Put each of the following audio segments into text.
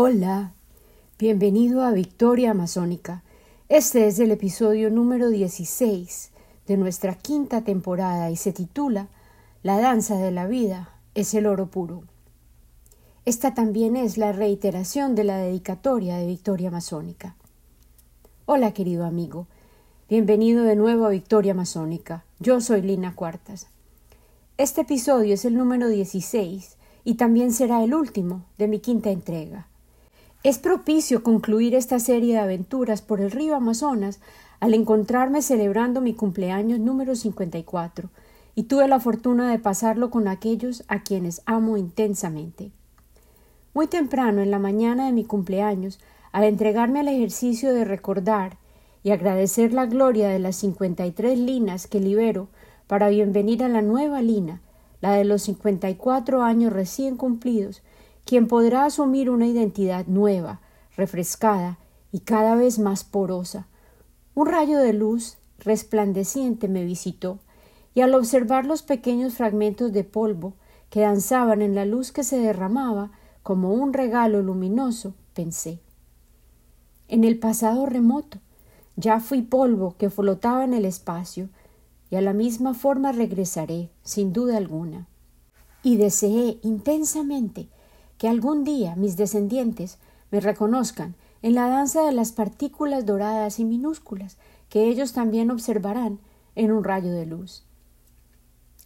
Hola, bienvenido a Victoria Amazónica. Este es el episodio número 16 de nuestra quinta temporada y se titula La danza de la vida es el oro puro. Esta también es la reiteración de la dedicatoria de Victoria Amazónica. Hola querido amigo, bienvenido de nuevo a Victoria Amazónica. Yo soy Lina Cuartas. Este episodio es el número 16 y también será el último de mi quinta entrega. Es propicio concluir esta serie de aventuras por el río Amazonas al encontrarme celebrando mi cumpleaños número 54 y tuve la fortuna de pasarlo con aquellos a quienes amo intensamente. Muy temprano en la mañana de mi cumpleaños, al entregarme al ejercicio de recordar y agradecer la gloria de las 53 linas que libero para bienvenir a la nueva lina, la de los 54 años recién cumplidos, quien podrá asumir una identidad nueva, refrescada y cada vez más porosa. Un rayo de luz resplandeciente me visitó, y al observar los pequeños fragmentos de polvo que danzaban en la luz que se derramaba como un regalo luminoso, pensé en el pasado remoto ya fui polvo que flotaba en el espacio, y a la misma forma regresaré, sin duda alguna. Y deseé intensamente que algún día mis descendientes me reconozcan en la danza de las partículas doradas y minúsculas que ellos también observarán en un rayo de luz.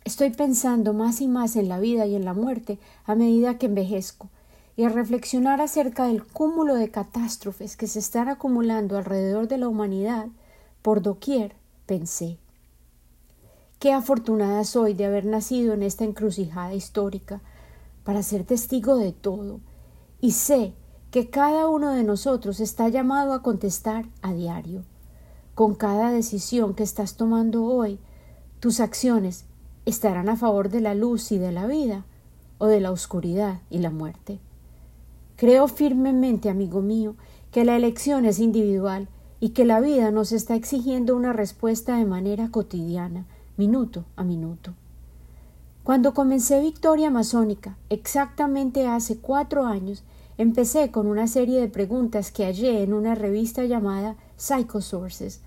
Estoy pensando más y más en la vida y en la muerte a medida que envejezco, y a reflexionar acerca del cúmulo de catástrofes que se están acumulando alrededor de la humanidad, por doquier pensé. Qué afortunada soy de haber nacido en esta encrucijada histórica, para ser testigo de todo, y sé que cada uno de nosotros está llamado a contestar a diario. Con cada decisión que estás tomando hoy, tus acciones estarán a favor de la luz y de la vida, o de la oscuridad y la muerte. Creo firmemente, amigo mío, que la elección es individual y que la vida nos está exigiendo una respuesta de manera cotidiana, minuto a minuto. Cuando comencé Victoria Masónica, exactamente hace cuatro años, empecé con una serie de preguntas que hallé en una revista llamada Psychosources,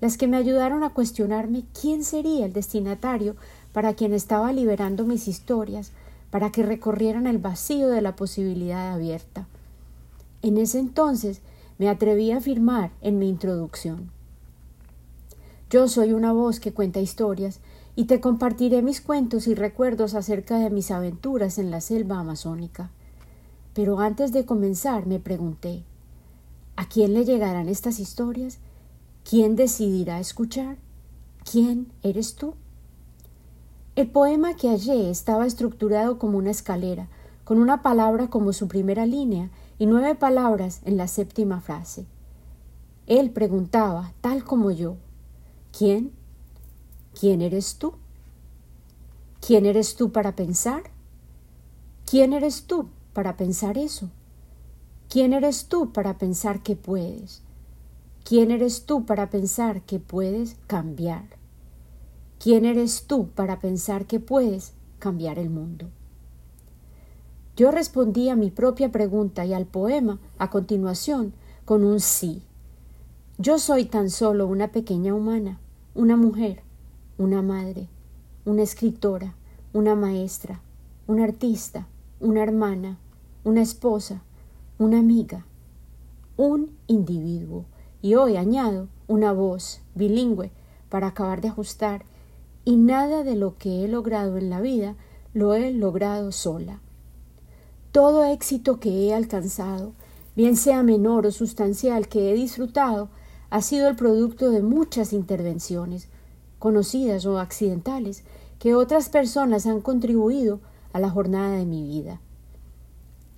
las que me ayudaron a cuestionarme quién sería el destinatario para quien estaba liberando mis historias, para que recorrieran el vacío de la posibilidad abierta. En ese entonces me atreví a afirmar en mi introducción. Yo soy una voz que cuenta historias y te compartiré mis cuentos y recuerdos acerca de mis aventuras en la selva amazónica. Pero antes de comenzar me pregunté ¿A quién le llegarán estas historias? ¿Quién decidirá escuchar? ¿Quién eres tú? El poema que hallé estaba estructurado como una escalera, con una palabra como su primera línea y nueve palabras en la séptima frase. Él preguntaba, tal como yo, ¿quién ¿Quién eres tú? ¿Quién eres tú para pensar? ¿Quién eres tú para pensar eso? ¿Quién eres tú para pensar que puedes? ¿Quién eres tú para pensar que puedes cambiar? ¿Quién eres tú para pensar que puedes cambiar el mundo? Yo respondí a mi propia pregunta y al poema a continuación con un sí. Yo soy tan solo una pequeña humana, una mujer, una madre, una escritora, una maestra, una artista, una hermana, una esposa, una amiga, un individuo y hoy añado una voz bilingüe para acabar de ajustar y nada de lo que he logrado en la vida lo he logrado sola. Todo éxito que he alcanzado, bien sea menor o sustancial que he disfrutado, ha sido el producto de muchas intervenciones, conocidas o accidentales, que otras personas han contribuido a la jornada de mi vida.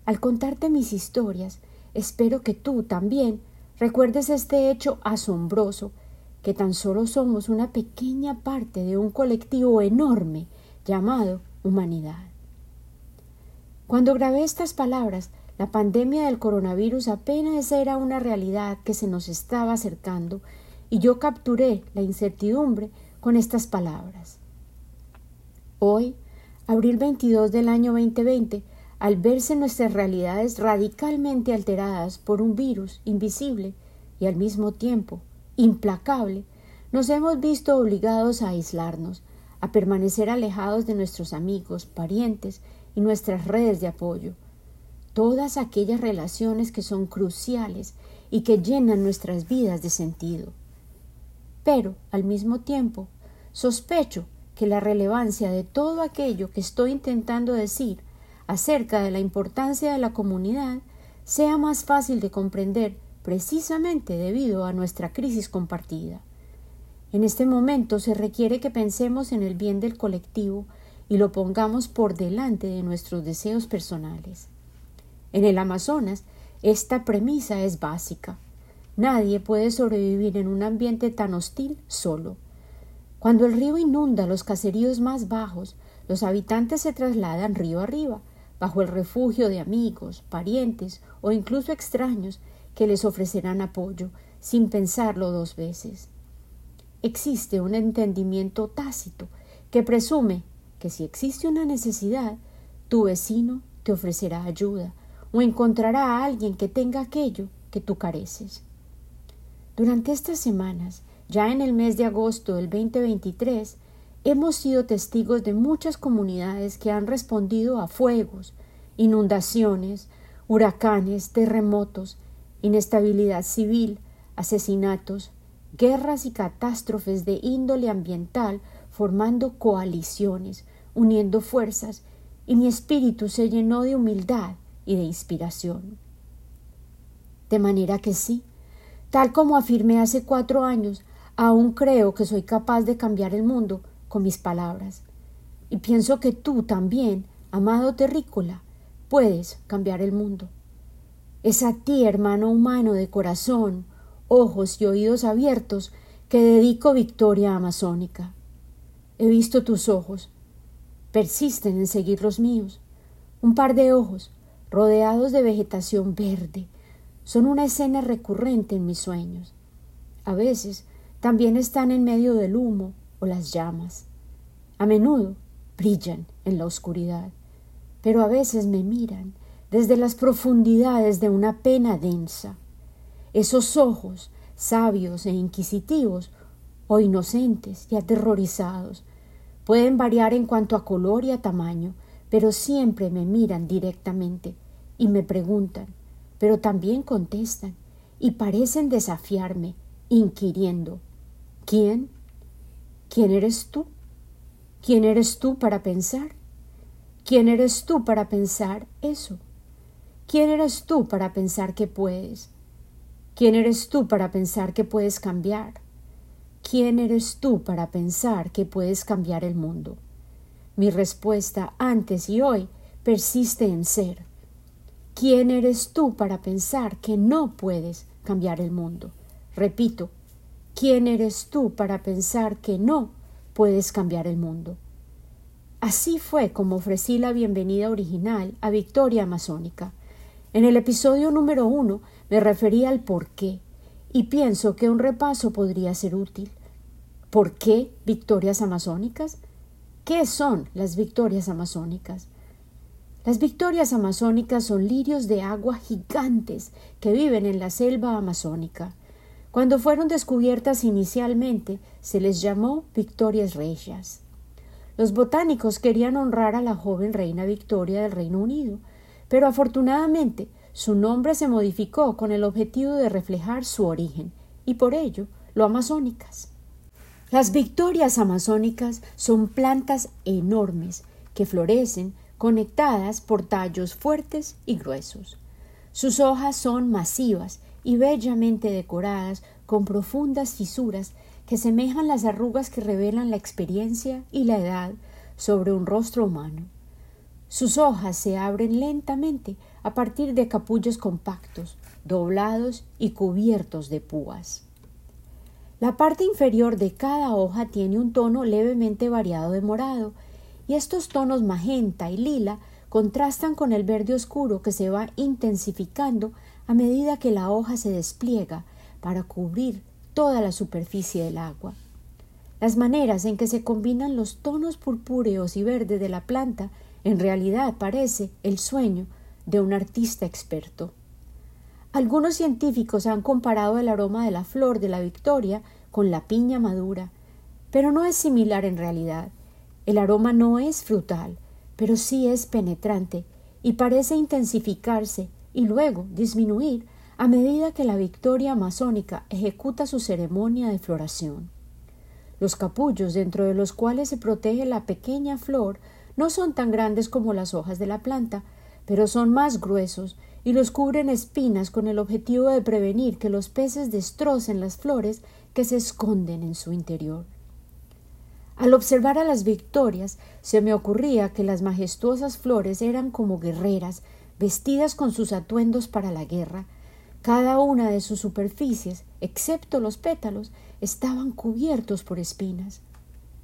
Al contarte mis historias, espero que tú también recuerdes este hecho asombroso, que tan solo somos una pequeña parte de un colectivo enorme llamado humanidad. Cuando grabé estas palabras, la pandemia del coronavirus apenas era una realidad que se nos estaba acercando y yo capturé la incertidumbre con estas palabras. Hoy, abril 22 del año 2020, al verse nuestras realidades radicalmente alteradas por un virus invisible y al mismo tiempo implacable, nos hemos visto obligados a aislarnos, a permanecer alejados de nuestros amigos, parientes y nuestras redes de apoyo, todas aquellas relaciones que son cruciales y que llenan nuestras vidas de sentido. Pero, al mismo tiempo, sospecho que la relevancia de todo aquello que estoy intentando decir acerca de la importancia de la comunidad sea más fácil de comprender precisamente debido a nuestra crisis compartida. En este momento se requiere que pensemos en el bien del colectivo y lo pongamos por delante de nuestros deseos personales. En el Amazonas, esta premisa es básica. Nadie puede sobrevivir en un ambiente tan hostil solo. Cuando el río inunda los caseríos más bajos, los habitantes se trasladan río arriba, bajo el refugio de amigos, parientes o incluso extraños que les ofrecerán apoyo, sin pensarlo dos veces. Existe un entendimiento tácito que presume que si existe una necesidad, tu vecino te ofrecerá ayuda, o encontrará a alguien que tenga aquello que tú careces. Durante estas semanas, ya en el mes de agosto del 2023, hemos sido testigos de muchas comunidades que han respondido a fuegos, inundaciones, huracanes, terremotos, inestabilidad civil, asesinatos, guerras y catástrofes de índole ambiental formando coaliciones, uniendo fuerzas, y mi espíritu se llenó de humildad y de inspiración. De manera que sí, tal como afirmé hace cuatro años, aún creo que soy capaz de cambiar el mundo con mis palabras. Y pienso que tú también, amado terrícola, puedes cambiar el mundo. Es a ti, hermano humano de corazón, ojos y oídos abiertos, que dedico victoria amazónica. He visto tus ojos, persisten en seguir los míos. Un par de ojos, rodeados de vegetación verde, son una escena recurrente en mis sueños. A veces también están en medio del humo o las llamas. A menudo brillan en la oscuridad, pero a veces me miran desde las profundidades de una pena densa. Esos ojos, sabios e inquisitivos, o inocentes y aterrorizados, pueden variar en cuanto a color y a tamaño, pero siempre me miran directamente y me preguntan, pero también contestan y parecen desafiarme, inquiriendo ¿Quién? ¿Quién eres tú? ¿Quién eres tú para pensar? ¿Quién eres tú para pensar eso? ¿Quién eres tú para pensar que puedes? ¿Quién eres tú para pensar que puedes cambiar? ¿Quién eres tú para pensar que puedes cambiar el mundo? Mi respuesta antes y hoy persiste en ser. ¿Quién eres tú para pensar que no puedes cambiar el mundo? Repito, ¿quién eres tú para pensar que no puedes cambiar el mundo? Así fue como ofrecí la bienvenida original a Victoria Amazónica. En el episodio número uno me referí al por qué, y pienso que un repaso podría ser útil. ¿Por qué victorias amazónicas? ¿Qué son las victorias amazónicas? Las victorias amazónicas son lirios de agua gigantes que viven en la selva amazónica. Cuando fueron descubiertas inicialmente se les llamó victorias regias. Los botánicos querían honrar a la joven reina Victoria del Reino Unido, pero afortunadamente su nombre se modificó con el objetivo de reflejar su origen, y por ello lo amazónicas. Las victorias amazónicas son plantas enormes que florecen conectadas por tallos fuertes y gruesos. Sus hojas son masivas y bellamente decoradas con profundas fisuras que semejan las arrugas que revelan la experiencia y la edad sobre un rostro humano. Sus hojas se abren lentamente a partir de capullos compactos, doblados y cubiertos de púas. La parte inferior de cada hoja tiene un tono levemente variado de morado y estos tonos magenta y lila contrastan con el verde oscuro que se va intensificando a medida que la hoja se despliega para cubrir toda la superficie del agua. Las maneras en que se combinan los tonos purpúreos y verdes de la planta en realidad parece el sueño de un artista experto. Algunos científicos han comparado el aroma de la flor de la victoria con la piña madura, pero no es similar en realidad. El aroma no es frutal, pero sí es penetrante y parece intensificarse y luego disminuir a medida que la victoria amazónica ejecuta su ceremonia de floración. Los capullos dentro de los cuales se protege la pequeña flor no son tan grandes como las hojas de la planta, pero son más gruesos y los cubren espinas con el objetivo de prevenir que los peces destrocen las flores que se esconden en su interior. Al observar a las victorias, se me ocurría que las majestuosas flores eran como guerreras, vestidas con sus atuendos para la guerra. Cada una de sus superficies, excepto los pétalos, estaban cubiertos por espinas.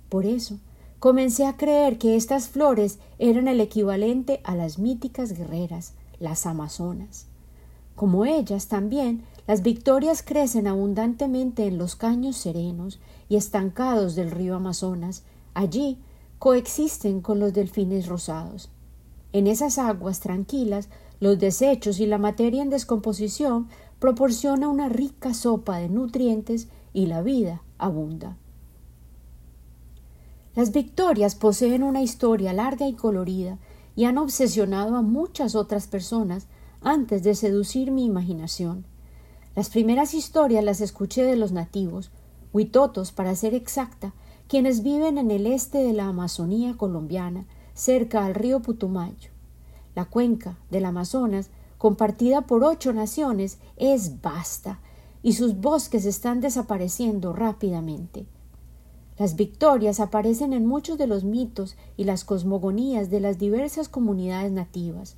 Por eso, comencé a creer que estas flores eran el equivalente a las míticas guerreras, las amazonas. Como ellas también, las victorias crecen abundantemente en los caños serenos y estancados del río Amazonas. Allí coexisten con los delfines rosados. En esas aguas tranquilas, los desechos y la materia en descomposición proporciona una rica sopa de nutrientes y la vida abunda. Las victorias poseen una historia larga y colorida y han obsesionado a muchas otras personas antes de seducir mi imaginación. Las primeras historias las escuché de los nativos, huitotos para ser exacta, quienes viven en el este de la Amazonía colombiana, cerca al río Putumayo. La cuenca del Amazonas, compartida por ocho naciones, es vasta y sus bosques están desapareciendo rápidamente. Las victorias aparecen en muchos de los mitos y las cosmogonías de las diversas comunidades nativas.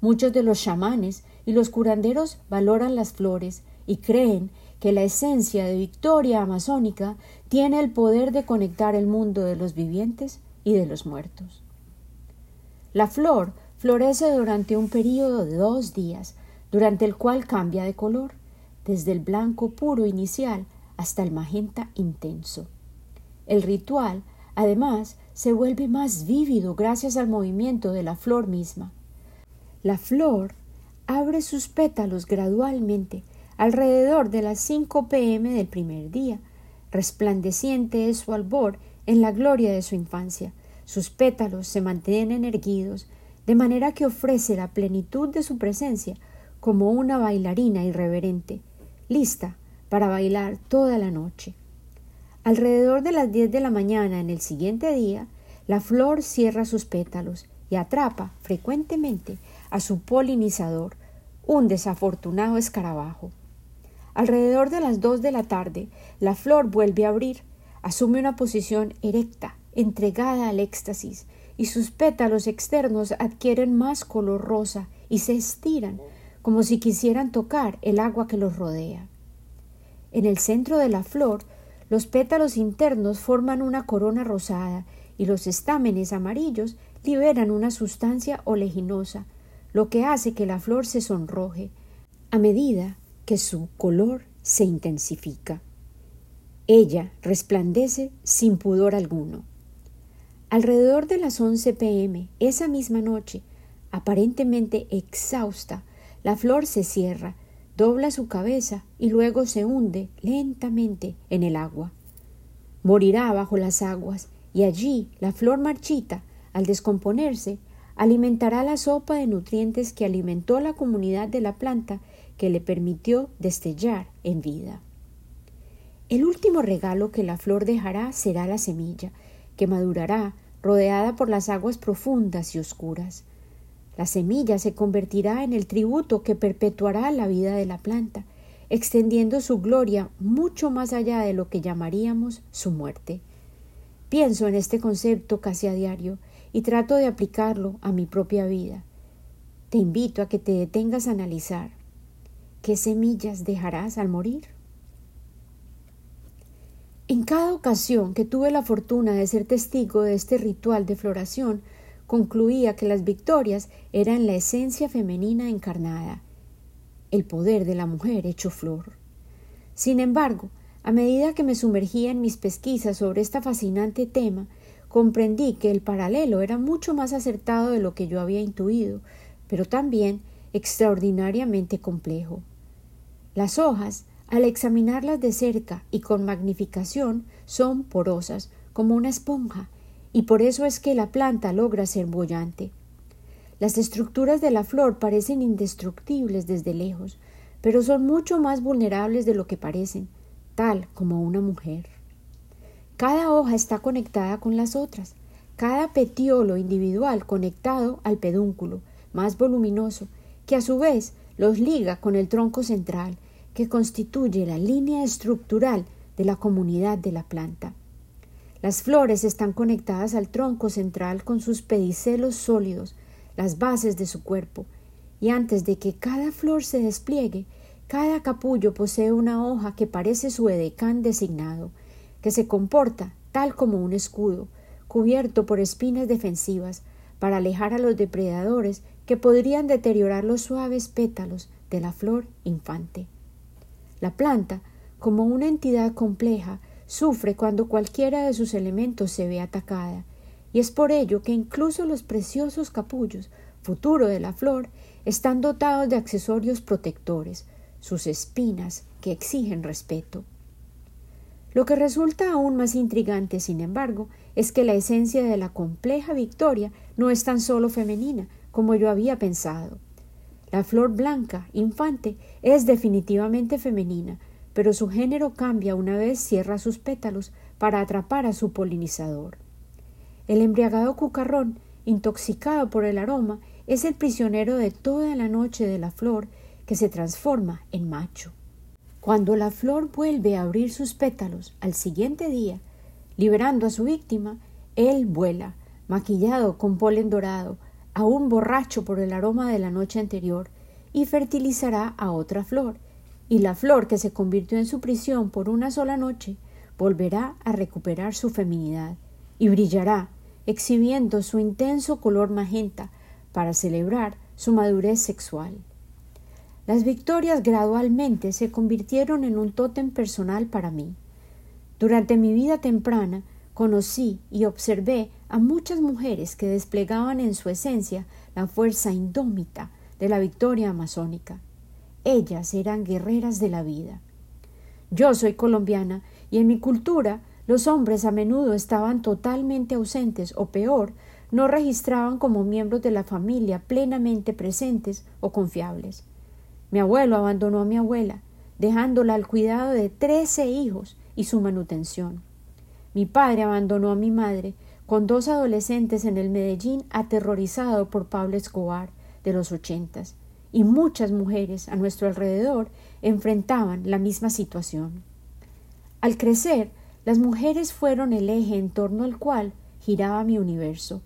Muchos de los chamanes y los curanderos valoran las flores y creen que la esencia de victoria amazónica tiene el poder de conectar el mundo de los vivientes y de los muertos. La flor florece durante un período de dos días, durante el cual cambia de color, desde el blanco puro inicial hasta el magenta intenso. El ritual, además, se vuelve más vívido gracias al movimiento de la flor misma. La flor abre sus pétalos gradualmente alrededor de las 5 pm del primer día. Resplandeciente es su albor en la gloria de su infancia. Sus pétalos se mantienen erguidos, de manera que ofrece la plenitud de su presencia como una bailarina irreverente, lista para bailar toda la noche. Alrededor de las diez de la mañana en el siguiente día, la flor cierra sus pétalos y atrapa frecuentemente a su polinizador, un desafortunado escarabajo. Alrededor de las dos de la tarde, la flor vuelve a abrir, asume una posición erecta, entregada al éxtasis, y sus pétalos externos adquieren más color rosa y se estiran, como si quisieran tocar el agua que los rodea. En el centro de la flor los pétalos internos forman una corona rosada y los estámenes amarillos liberan una sustancia oleginosa, lo que hace que la flor se sonroje a medida que su color se intensifica. Ella resplandece sin pudor alguno. Alrededor de las 11 pm, esa misma noche, aparentemente exhausta, la flor se cierra dobla su cabeza y luego se hunde lentamente en el agua. Morirá bajo las aguas y allí la flor marchita, al descomponerse, alimentará la sopa de nutrientes que alimentó la comunidad de la planta que le permitió destellar en vida. El último regalo que la flor dejará será la semilla, que madurará rodeada por las aguas profundas y oscuras. La semilla se convertirá en el tributo que perpetuará la vida de la planta, extendiendo su gloria mucho más allá de lo que llamaríamos su muerte. Pienso en este concepto casi a diario y trato de aplicarlo a mi propia vida. Te invito a que te detengas a analizar qué semillas dejarás al morir. En cada ocasión que tuve la fortuna de ser testigo de este ritual de floración, concluía que las victorias eran la esencia femenina encarnada, el poder de la mujer hecho flor. Sin embargo, a medida que me sumergía en mis pesquisas sobre este fascinante tema, comprendí que el paralelo era mucho más acertado de lo que yo había intuido, pero también extraordinariamente complejo. Las hojas, al examinarlas de cerca y con magnificación, son porosas, como una esponja, y por eso es que la planta logra ser bollante. Las estructuras de la flor parecen indestructibles desde lejos, pero son mucho más vulnerables de lo que parecen, tal como una mujer. Cada hoja está conectada con las otras, cada petiolo individual conectado al pedúnculo, más voluminoso, que a su vez los liga con el tronco central, que constituye la línea estructural de la comunidad de la planta. Las flores están conectadas al tronco central con sus pedicelos sólidos, las bases de su cuerpo, y antes de que cada flor se despliegue, cada capullo posee una hoja que parece su edecán designado, que se comporta tal como un escudo, cubierto por espinas defensivas, para alejar a los depredadores que podrían deteriorar los suaves pétalos de la flor infante. La planta, como una entidad compleja, sufre cuando cualquiera de sus elementos se ve atacada, y es por ello que incluso los preciosos capullos, futuro de la flor, están dotados de accesorios protectores, sus espinas que exigen respeto. Lo que resulta aún más intrigante, sin embargo, es que la esencia de la compleja victoria no es tan solo femenina, como yo había pensado. La flor blanca, infante, es definitivamente femenina, pero su género cambia una vez cierra sus pétalos para atrapar a su polinizador. El embriagado cucarrón, intoxicado por el aroma, es el prisionero de toda la noche de la flor que se transforma en macho. Cuando la flor vuelve a abrir sus pétalos al siguiente día, liberando a su víctima, él vuela, maquillado con polen dorado, aún borracho por el aroma de la noche anterior, y fertilizará a otra flor, y la flor que se convirtió en su prisión por una sola noche volverá a recuperar su feminidad y brillará, exhibiendo su intenso color magenta para celebrar su madurez sexual. Las victorias gradualmente se convirtieron en un tótem personal para mí. Durante mi vida temprana conocí y observé a muchas mujeres que desplegaban en su esencia la fuerza indómita de la victoria amazónica. Ellas eran guerreras de la vida. Yo soy colombiana y en mi cultura los hombres a menudo estaban totalmente ausentes o peor, no registraban como miembros de la familia plenamente presentes o confiables. Mi abuelo abandonó a mi abuela, dejándola al cuidado de trece hijos y su manutención. Mi padre abandonó a mi madre con dos adolescentes en el Medellín aterrorizado por Pablo Escobar de los ochentas, y muchas mujeres a nuestro alrededor enfrentaban la misma situación. Al crecer, las mujeres fueron el eje en torno al cual giraba mi universo.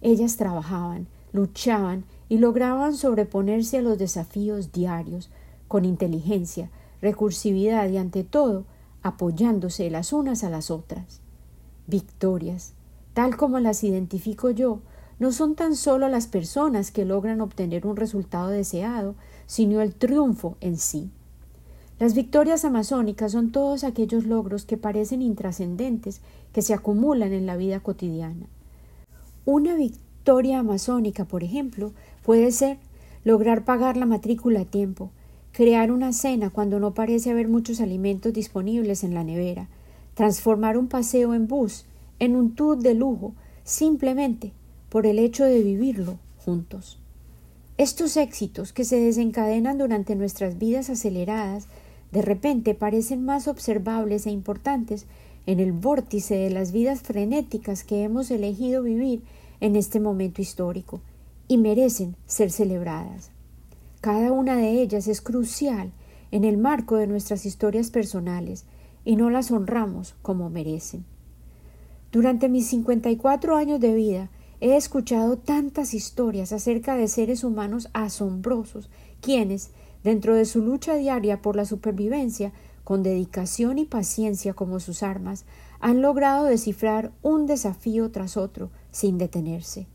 Ellas trabajaban, luchaban y lograban sobreponerse a los desafíos diarios con inteligencia, recursividad y ante todo apoyándose las unas a las otras. Victorias, tal como las identifico yo, no son tan solo las personas que logran obtener un resultado deseado, sino el triunfo en sí. Las victorias amazónicas son todos aquellos logros que parecen intrascendentes que se acumulan en la vida cotidiana. Una victoria amazónica, por ejemplo, Puede ser lograr pagar la matrícula a tiempo, crear una cena cuando no parece haber muchos alimentos disponibles en la nevera, transformar un paseo en bus en un tour de lujo simplemente por el hecho de vivirlo juntos. Estos éxitos que se desencadenan durante nuestras vidas aceleradas de repente parecen más observables e importantes en el vórtice de las vidas frenéticas que hemos elegido vivir en este momento histórico y merecen ser celebradas. Cada una de ellas es crucial en el marco de nuestras historias personales y no las honramos como merecen. Durante mis 54 años de vida he escuchado tantas historias acerca de seres humanos asombrosos, quienes, dentro de su lucha diaria por la supervivencia, con dedicación y paciencia como sus armas, han logrado descifrar un desafío tras otro sin detenerse.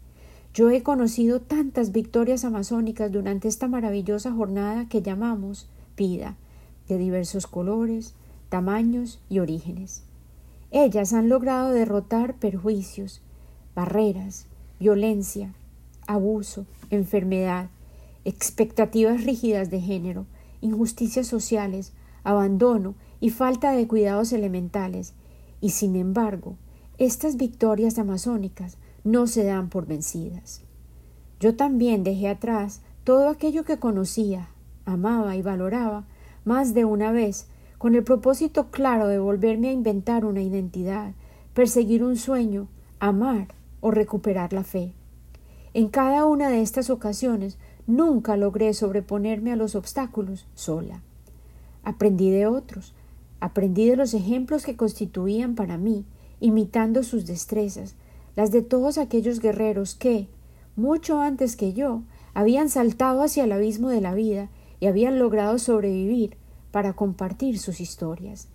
Yo he conocido tantas victorias amazónicas durante esta maravillosa jornada que llamamos vida, de diversos colores, tamaños y orígenes. Ellas han logrado derrotar perjuicios, barreras, violencia, abuso, enfermedad, expectativas rígidas de género, injusticias sociales, abandono y falta de cuidados elementales, y sin embargo, estas victorias amazónicas no se dan por vencidas. Yo también dejé atrás todo aquello que conocía, amaba y valoraba más de una vez, con el propósito claro de volverme a inventar una identidad, perseguir un sueño, amar o recuperar la fe. En cada una de estas ocasiones nunca logré sobreponerme a los obstáculos sola. Aprendí de otros, aprendí de los ejemplos que constituían para mí, imitando sus destrezas, las de todos aquellos guerreros que, mucho antes que yo, habían saltado hacia el abismo de la vida y habían logrado sobrevivir para compartir sus historias.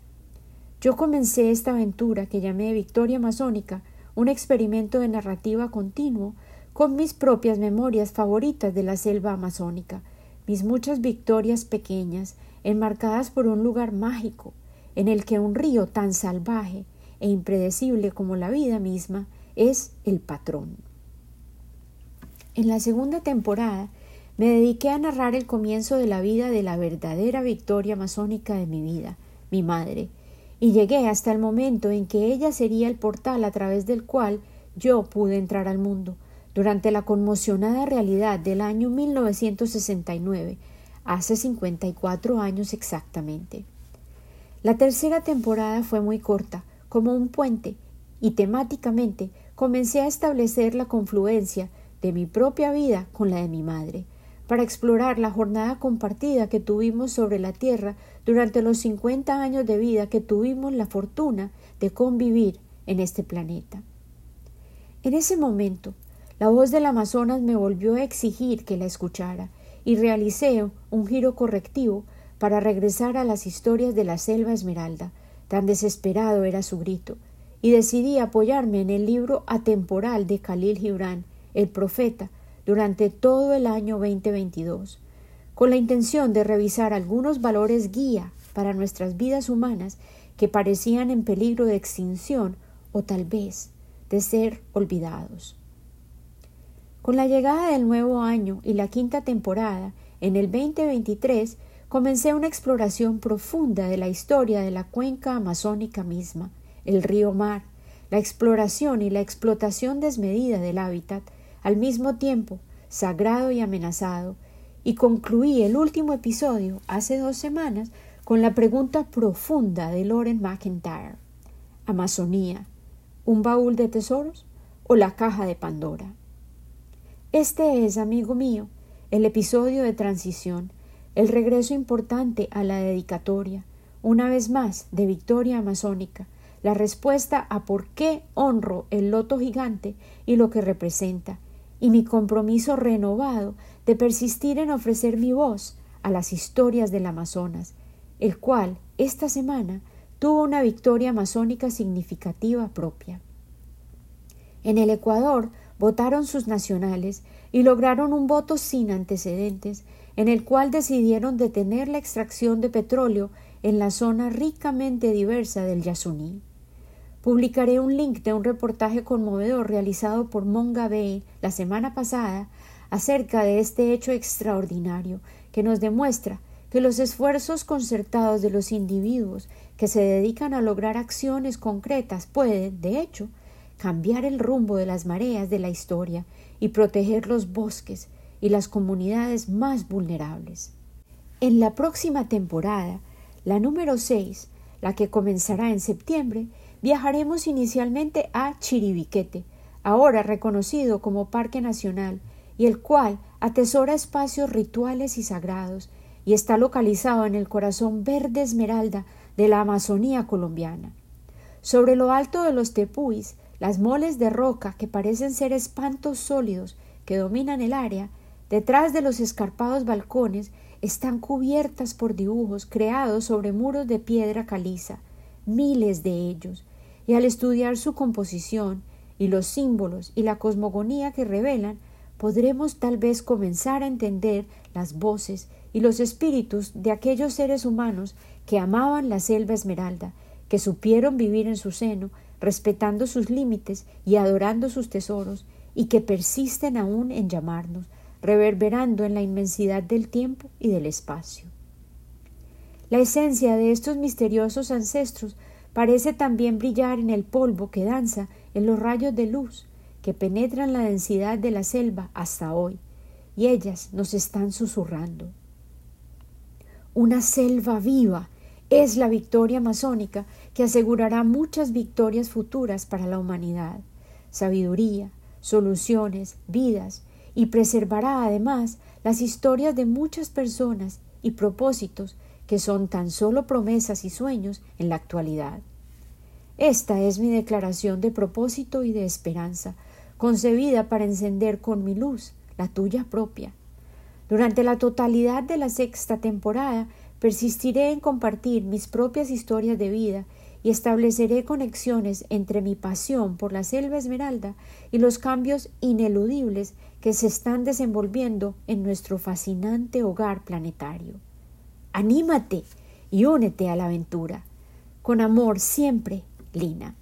Yo comencé esta aventura que llamé Victoria Masónica, un experimento de narrativa continuo, con mis propias memorias favoritas de la selva amazónica, mis muchas victorias pequeñas, enmarcadas por un lugar mágico, en el que un río tan salvaje e impredecible como la vida misma es el patrón. En la segunda temporada me dediqué a narrar el comienzo de la vida de la verdadera victoria masónica de mi vida, mi madre, y llegué hasta el momento en que ella sería el portal a través del cual yo pude entrar al mundo, durante la conmocionada realidad del año 1969, hace 54 años exactamente. La tercera temporada fue muy corta, como un puente, y temáticamente comencé a establecer la confluencia de mi propia vida con la de mi madre, para explorar la jornada compartida que tuvimos sobre la Tierra durante los cincuenta años de vida que tuvimos la fortuna de convivir en este planeta. En ese momento, la voz del Amazonas me volvió a exigir que la escuchara y realicé un giro correctivo para regresar a las historias de la selva esmeralda, tan desesperado era su grito, y decidí apoyarme en el libro atemporal de Khalil Gibran, el profeta, durante todo el año 2022, con la intención de revisar algunos valores guía para nuestras vidas humanas que parecían en peligro de extinción o tal vez de ser olvidados. Con la llegada del nuevo año y la quinta temporada, en el 2023, comencé una exploración profunda de la historia de la cuenca amazónica misma, el río Mar, la exploración y la explotación desmedida del hábitat, al mismo tiempo sagrado y amenazado, y concluí el último episodio hace dos semanas con la pregunta profunda de Lauren McIntyre. ¿Amazonía, un baúl de tesoros o la caja de Pandora? Este es, amigo mío, el episodio de transición, el regreso importante a la dedicatoria, una vez más, de Victoria Amazónica, la respuesta a por qué honro el loto gigante y lo que representa, y mi compromiso renovado de persistir en ofrecer mi voz a las historias del Amazonas, el cual esta semana tuvo una victoria amazónica significativa propia. En el Ecuador votaron sus nacionales y lograron un voto sin antecedentes en el cual decidieron detener la extracción de petróleo en la zona ricamente diversa del Yasuní. Publicaré un link de un reportaje conmovedor realizado por Monga Bay la semana pasada acerca de este hecho extraordinario que nos demuestra que los esfuerzos concertados de los individuos que se dedican a lograr acciones concretas pueden, de hecho, cambiar el rumbo de las mareas de la historia y proteger los bosques y las comunidades más vulnerables. En la próxima temporada, la número 6, la que comenzará en septiembre, Viajaremos inicialmente a Chiribiquete, ahora reconocido como Parque Nacional, y el cual atesora espacios rituales y sagrados, y está localizado en el corazón verde esmeralda de la Amazonía colombiana. Sobre lo alto de los tepuis, las moles de roca que parecen ser espantos sólidos que dominan el área, detrás de los escarpados balcones, están cubiertas por dibujos creados sobre muros de piedra caliza, miles de ellos, y al estudiar su composición y los símbolos y la cosmogonía que revelan, podremos tal vez comenzar a entender las voces y los espíritus de aquellos seres humanos que amaban la selva esmeralda, que supieron vivir en su seno respetando sus límites y adorando sus tesoros, y que persisten aún en llamarnos, reverberando en la inmensidad del tiempo y del espacio. La esencia de estos misteriosos ancestros parece también brillar en el polvo que danza en los rayos de luz que penetran la densidad de la selva hasta hoy, y ellas nos están susurrando. Una selva viva es la victoria masónica que asegurará muchas victorias futuras para la humanidad, sabiduría, soluciones, vidas, y preservará además las historias de muchas personas y propósitos que son tan solo promesas y sueños en la actualidad. Esta es mi declaración de propósito y de esperanza, concebida para encender con mi luz la tuya propia. Durante la totalidad de la sexta temporada persistiré en compartir mis propias historias de vida y estableceré conexiones entre mi pasión por la selva esmeralda y los cambios ineludibles que se están desenvolviendo en nuestro fascinante hogar planetario. Anímate y únete a la aventura. Con amor siempre, Lina.